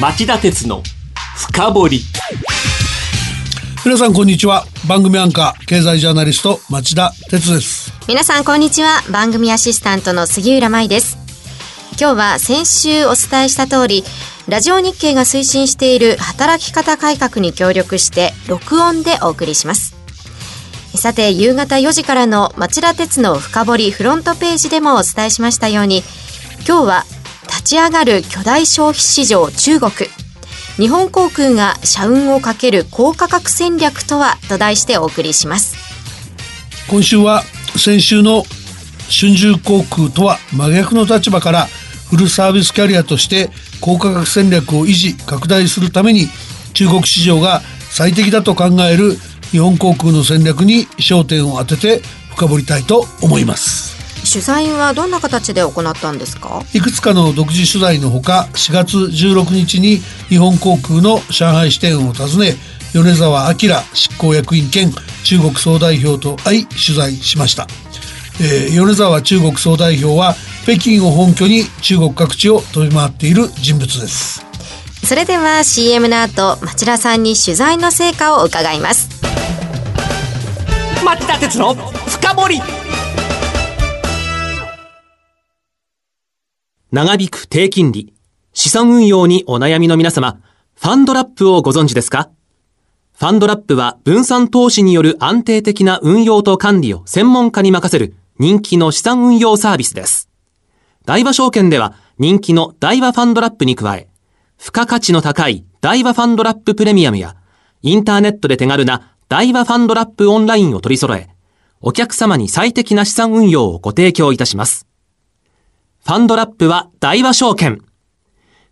町田鉄の深掘り。皆さんこんにちは。番組アンカー経済ジャーナリスト町田鉄です。皆さんこんにちは。番組アシスタントの杉浦舞です。今日は先週お伝えした通りラジオ日経が推進している働き方改革に協力して録音でお送りします。さて夕方4時からの町田鉄の深掘りフロントページでもお伝えしましたように今日は立ち上がる巨大消費市場中国。日本航空が社運をかける高価格戦略とはと題してお送りします。今週は先週の春秋航空とは真逆の立場からフルサービスキャリアとして高価格戦略を維持拡大するために中国市場が最適だと考える日本航空の戦略に焦点を当てて深掘りたいと思います。取材はどんな形で行ったんですか？いくつかの独自取材のほか4月16日に日本航空の上海支店を訪ね米沢明執行役員兼中国総代表と会い取材しました、えー、米沢中国総代表は北京を本拠に中国各地を飛び回っている人物です。それでは CM の後町田さんに取材の成果を伺います。町田鉄の深掘長引く低金利、資産運用にお悩みの皆様、ファンドラップをご存知ですか？ファンドラップは分散投資による安定的な運用と管理を専門家に任せる人気の資産運用サービスです。大和証券では人気の大和ファンドラップに加え、付加価値の高い大和ファンドラッププレミアムや、インターネットで手軽な大和ファンドラップオンラインを取り揃え、お客様に最適な資産運用をご提供いたします。ファンドラップは大和証券。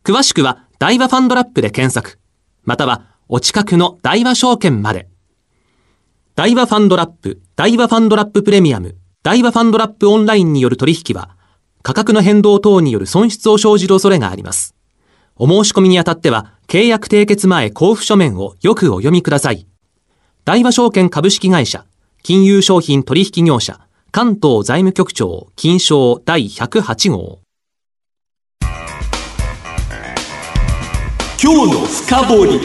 詳しくは大和ファンドラップで検索。またはお近くの大和証券まで。大和ファンドラップ、大和ファンドラッププレミアム、大和ファンドラップオンラインによる取引は、価格の変動等による損失を生じる恐れがあります。お申し込みにあたっては、契約締結前交付書面をよくお読みください。大和証券株式会社、金融商品取引業者、関東財務局長金賞第108号今日の深掘り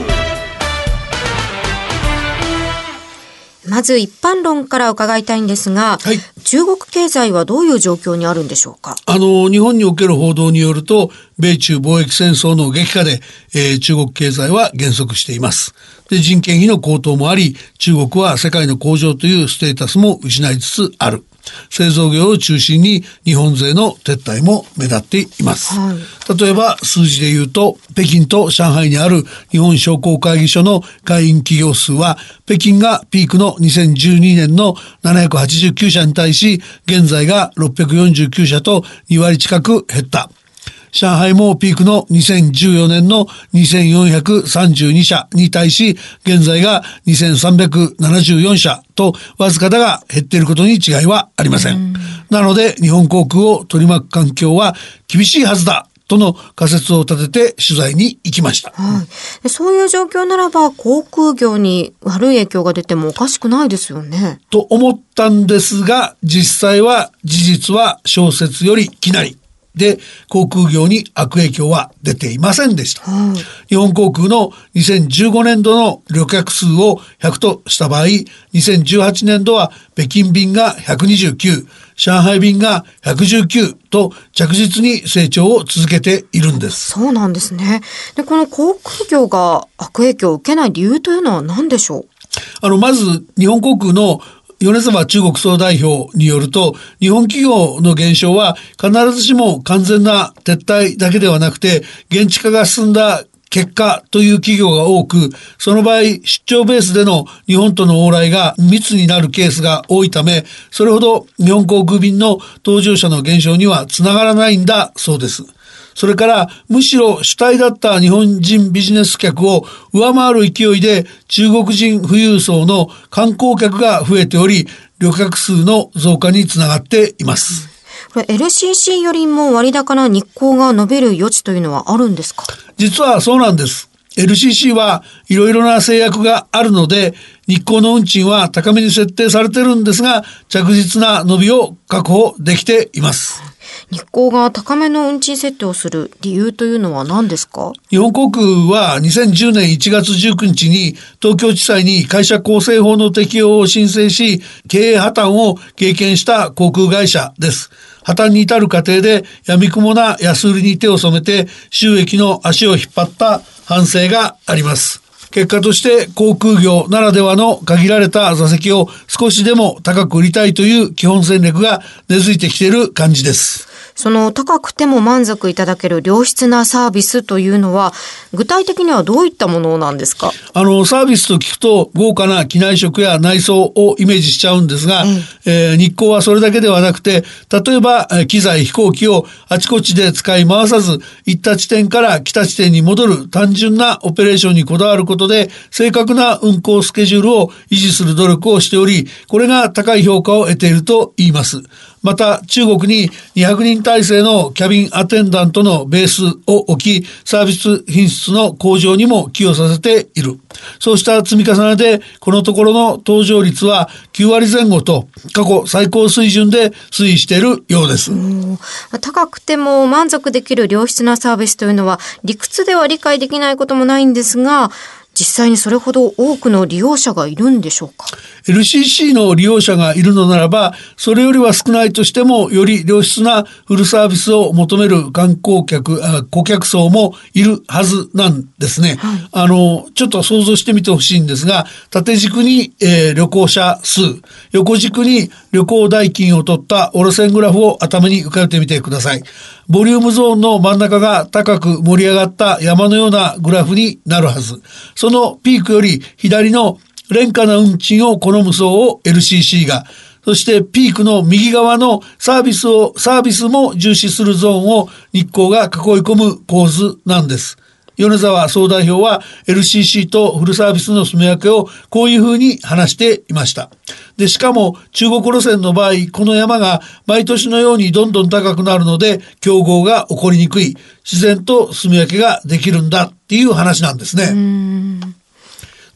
まず一般論から伺いたいんですが、はい、中国経済はどういう状況にあるんでしょうか？あの、日本における報道によると、米中貿易戦争の激化で、えー、中国経済は減速しています。で、人件費の高騰もあり、中国は世界の工場というステータスも失いつつある。製造業を中心に日本勢の撤退も目立っています。はい、例えば数字で言うと、北京と上海にある日本商工会議所の会員企業数は、北京がピークの2012年の789社に対し、現在が649社と2割近く減った。上海もピークの2014年の2432社に対し、現在が2374社とわずかだが減っていることに違いはありません。なので、日本航空を取り巻く環境は厳しいはずだとの仮説を立てて取材に行きました、はい、そういう状況ならば航空業に悪い影響が出てもおかしくないですよね。と思ったんですが実際は事実は小説よりきなりで、航空業に悪影響は出ていませんでした。うん、日本航空の2015年度の旅客数を100とした場合、2018年度は北京便が129、上海便が119と着実に成長を続けているんです。そうなんですね。で、この航空業が悪影響を受けない理由というのは何でしょう？あの、まず、日本航空の米沢中国総代表によると、日本企業の減少は必ずしも完全な撤退だけではなくて、現地化が進んだ結果という企業が多く、その場合、出張ベースでの日本との往来が密になるケースが多いため、それほど日本航空便の搭乗者の減少にはつながらないんだそうです。それからむしろ主体だった日本人ビジネス客を上回る勢いで中国人富裕層の観光客が増えており、旅客数の増加につながっています。これ LCC よりも割高な日光が伸びる余地というのはあるんですか？実はそうなんです。LCC はいろいろな制約があるので、日光の運賃は高めに設定されてるんですが、着実な伸びを確保できています。日航が高めの運賃設定をする理由というのは何ですか？日本航空は2010年1月19日に東京地裁に会社構成法の適用を申請し、経営破綻を経験した航空会社です。破綻に至る過程で闇雲な安売りに手を染めて収益の足を引っ張った反省があります。結果として航空業ならではの限られた座席を少しでも高く売りたいという基本戦略が根付いてきている感じです。その高くても満足いただける良質なサービスというのは、具体的にはどういったものなんですか？あの、サービスと聞くと豪華な機内食や内装をイメージしちゃうんですが、うん、えー、日光はそれだけではなくて、例えば機材、飛行機をあちこちで使い回さず、行った地点から来た地点に戻る単純なオペレーションにこだわることで、正確な運行スケジュールを維持する努力をしており、これが高い評価を得ていると言います。また中国に200人体制のキャビンアテンダントのベースを置き、サービス品質の向上にも寄与させている。そうした積み重ねで、このところの搭乗率は9割前後と過去最高水準で推移しているようです。高くても満足できる良質なサービスというのは理屈では理解できないこともないんですが、実際にそれほど多くの利用者がいるんでしょうか？LCC の利用者がいるのならば、それよりは少ないとしても、より良質なフルサービスを求める観光客、顧客層もいるはずなんですね。はい、あの、ちょっと想像してみてほしいんですが、縦軸に、えー、旅行者数、横軸に旅行代金を取った折れ線グラフを頭に浮かべてみてください。ボリュームゾーンの真ん中が高く盛り上がった山のようなグラフになるはず。そのピークより左の廉価な運賃を好む層を LCC が、そしてピークの右側のサービスを、サービスも重視するゾーンを日光が囲い込む構図なんです。米沢総代表は LCC とフルサービスの住み分けをこういうふうに話していました。で、しかも中国路線の場合、この山が毎年のようにどんどん高くなるので、競合が起こりにくい、自然と住み分けができるんだっていう話なんですね。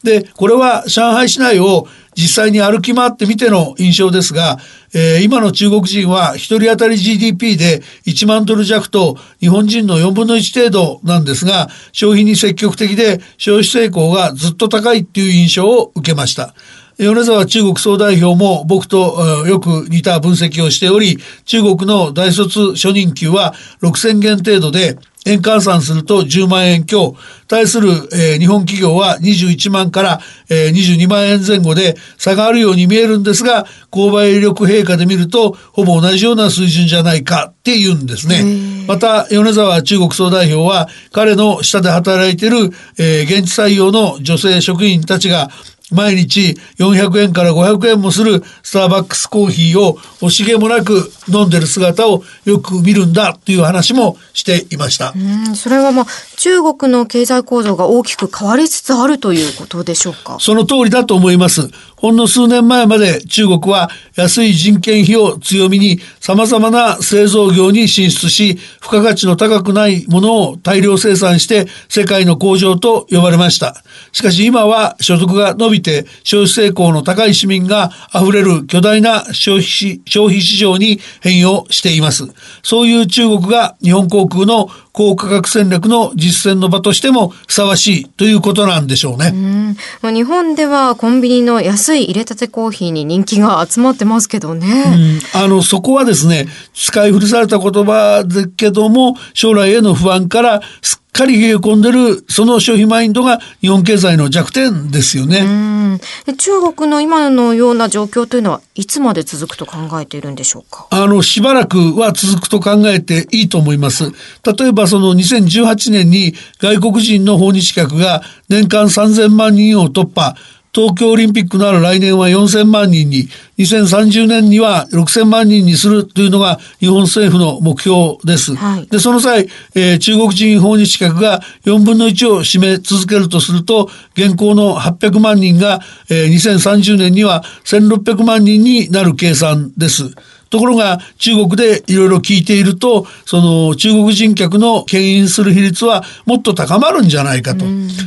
で、これは上海市内を実際に歩き回ってみての印象ですが、えー、今の中国人は1人当たり GDP で1万ドル弱と日本人の4分の1程度なんですが、消費に積極的で消費成功がずっと高いっていう印象を受けました。米沢中国総代表も僕とよく似た分析をしており、中国の大卒初任給は6000元程度で、円換算すると10万円強、対する、えー、日本企業は21万から、えー、22万円前後で差があるように見えるんですが、購買力陛下で見ると、ほぼ同じような水準じゃないかって言うんですね。また、米沢中国総代表は、彼の下で働いている、えー、現地採用の女性職員たちが、毎日400円から500円もするスターバックスコーヒーを惜しげもなく飲んでる姿をよく見るんだという話もしていました。うんそれはまあ中国の経済構造が大きく変わりつつあるということでしょうか？その通りだと思います。ほんの数年前まで中国は安い人件費を強みに様々な製造業に進出し、付加価値の高くないものを大量生産して世界の工場と呼ばれました。しかし今は所得が伸びて消費成功の高い市民が溢れる巨大な消費消費市場に変容しています。そういう中国が日本航空の高価格戦略の実践の場としてもふさわしいということなんでしょうね。うん日本ではコンビニの安い入れたてコーヒーに人気が集まってますけどね。うん、あの、そこはですね、使い古された言葉だけども、将来への不安からすっかり冷え込んでる、その消費マインドが日本経済の弱点ですよね。中国の今のような状況というのはいつまで続くと考えているんでしょうか？あの、しばらくは続くと考えていいと思います。例えばその2018年に外国人の訪日客が年間3000万人を突破。東京オリンピックのある来年は4000万人に、2030年には6000万人にするというのが日本政府の目標です。はい、で、その際、えー、中国人訪日客が4分の1を占め続けるとすると、現行の800万人が、えー、2030年には1600万人になる計算です。ところが中国でいろいろ聞いていると、その中国人客の牽引する比率はもっと高まるんじゃないかと。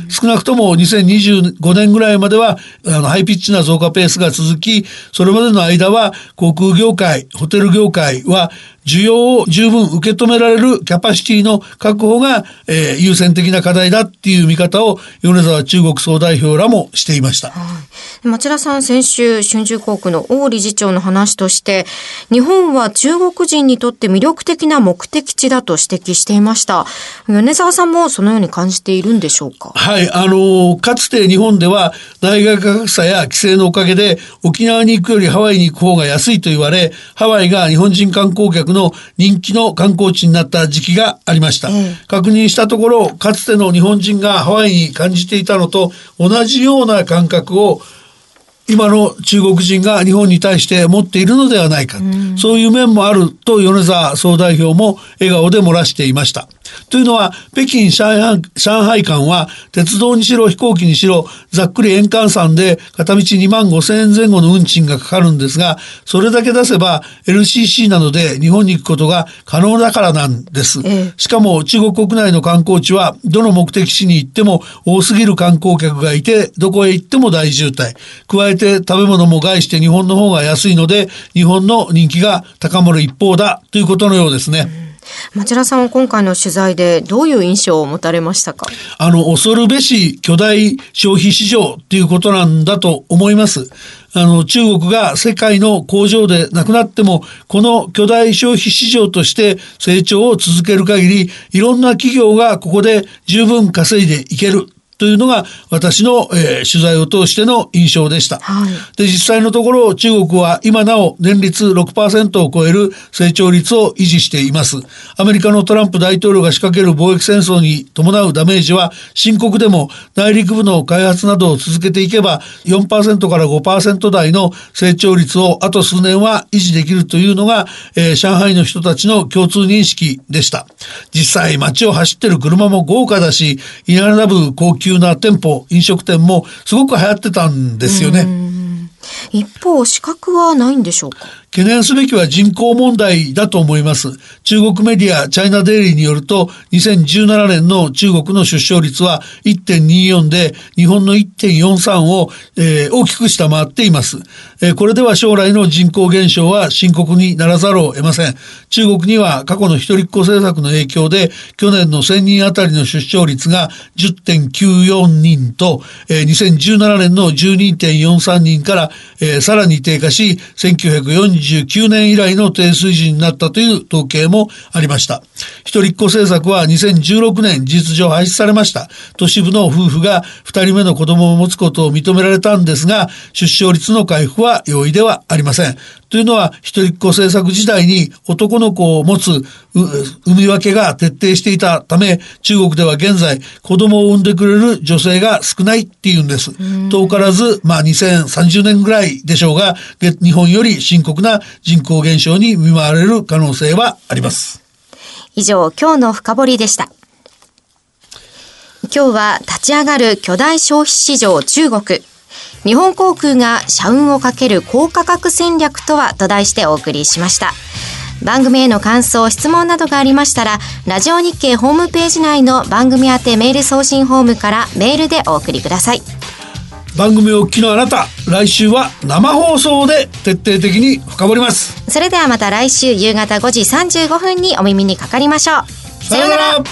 少なくとも2025年ぐらいまではあのハイピッチな増加ペースが続き、それまでの間は航空業界、ホテル業界は需要を十分受け止められるキャパシティの確保が、えー、優先的な課題だっていう見方を米沢中国総代表らもしていました。はい、町田さん、先週、春秋航空の王理事長の話として、日本は中国人にとって魅力的な目的地だと指摘していました。米沢さんもそのように感じているんでしょうか？はい、あの、かつて日本では大学格差や規制のおかげで沖縄に行くよりハワイに行く方が安いと言われ、ハワイが日本人観光客の人気の観光地になった時期がありました。確認したところ、かつての日本人がハワイに感じていたのと同じような感覚を今の中国人が日本に対して持っているのではないか、うん、そういう面もあると米沢総代表も笑顔で漏らしていました。というのは、北京上海上海間は、鉄道にしろ飛行機にしろ、ざっくり円換算で片道2万5千円前後の運賃がかかるんですが、それだけ出せば LCC などで日本に行くことが可能だからなんです。しかも中国国内の観光地は、どの目的地に行っても多すぎる観光客がいて、どこへ行っても大渋滞。加えて食べ物も害して日本の方が安いので、日本の人気が高まる一方だということのようですね。町田さんは今回の取材でどういう印象を持たれましたか？あの、恐るべし巨大消費市場っていうことなんだと思います。あの、中国が世界の工場でなくなっても、この巨大消費市場として成長を続ける限り、いろんな企業がここで十分稼いでいける。というのが私の、えー、取材を通しての印象でした。はい、で、実際のところ中国は今なお年率6%を超える成長率を維持しています。アメリカのトランプ大統領が仕掛ける貿易戦争に伴うダメージは深刻でも内陸部の開発などを続けていけば4%から5%台の成長率をあと数年は維持できるというのが、えー、上海の人たちの共通認識でした。実際街を走ってる車も豪華だし、稲並ぶ高級な店舗、飲食店もすごく流行ってたんですよね。一方、資格はないんでしょうか？懸念すべきは人口問題だと思います。中国メディアチャイナデイリーによると、2017年の中国の出生率は1.24で、日本の1.43を、えー、大きく下回っています、えー、これでは将来の人口減少は深刻にならざるを得ません。中国には過去の一人っ子政策の影響で、去年の1000人あたりの出生率が10.94人と、えー、2017年の12.43人から、えー、さらに低下し、1940 19年以来の低水準になったという統計もありました。一人っ子政策は2016年事実上廃止されました。都市部の夫婦が2人目の子供を持つことを認められたんですが、出生率の回復は容易ではありません。というのは、一人っ子政策時代に男の子を持つ産み分けが徹底していたため、中国では現在、子供を産んでくれる女性が少ないっていうんです。遠からず、まあ2030年ぐらいでしょうが、日本より深刻な人口減少に見舞われる可能性はあります。以上、今日の深掘りでした。今日は立ち上がる巨大消費市場中国。日本航空が社運をかける高価格戦略とはと題してお送りしました。番組への感想、質問などがありましたら、ラジオ日経ホームページ内の番組宛てメール送信フォームからメールでお送りください。番組をお聞きのあなた、来週は生放送で徹底的に深掘ります。それではまた来週夕方5時35分にお耳にかかりましょう。さようなら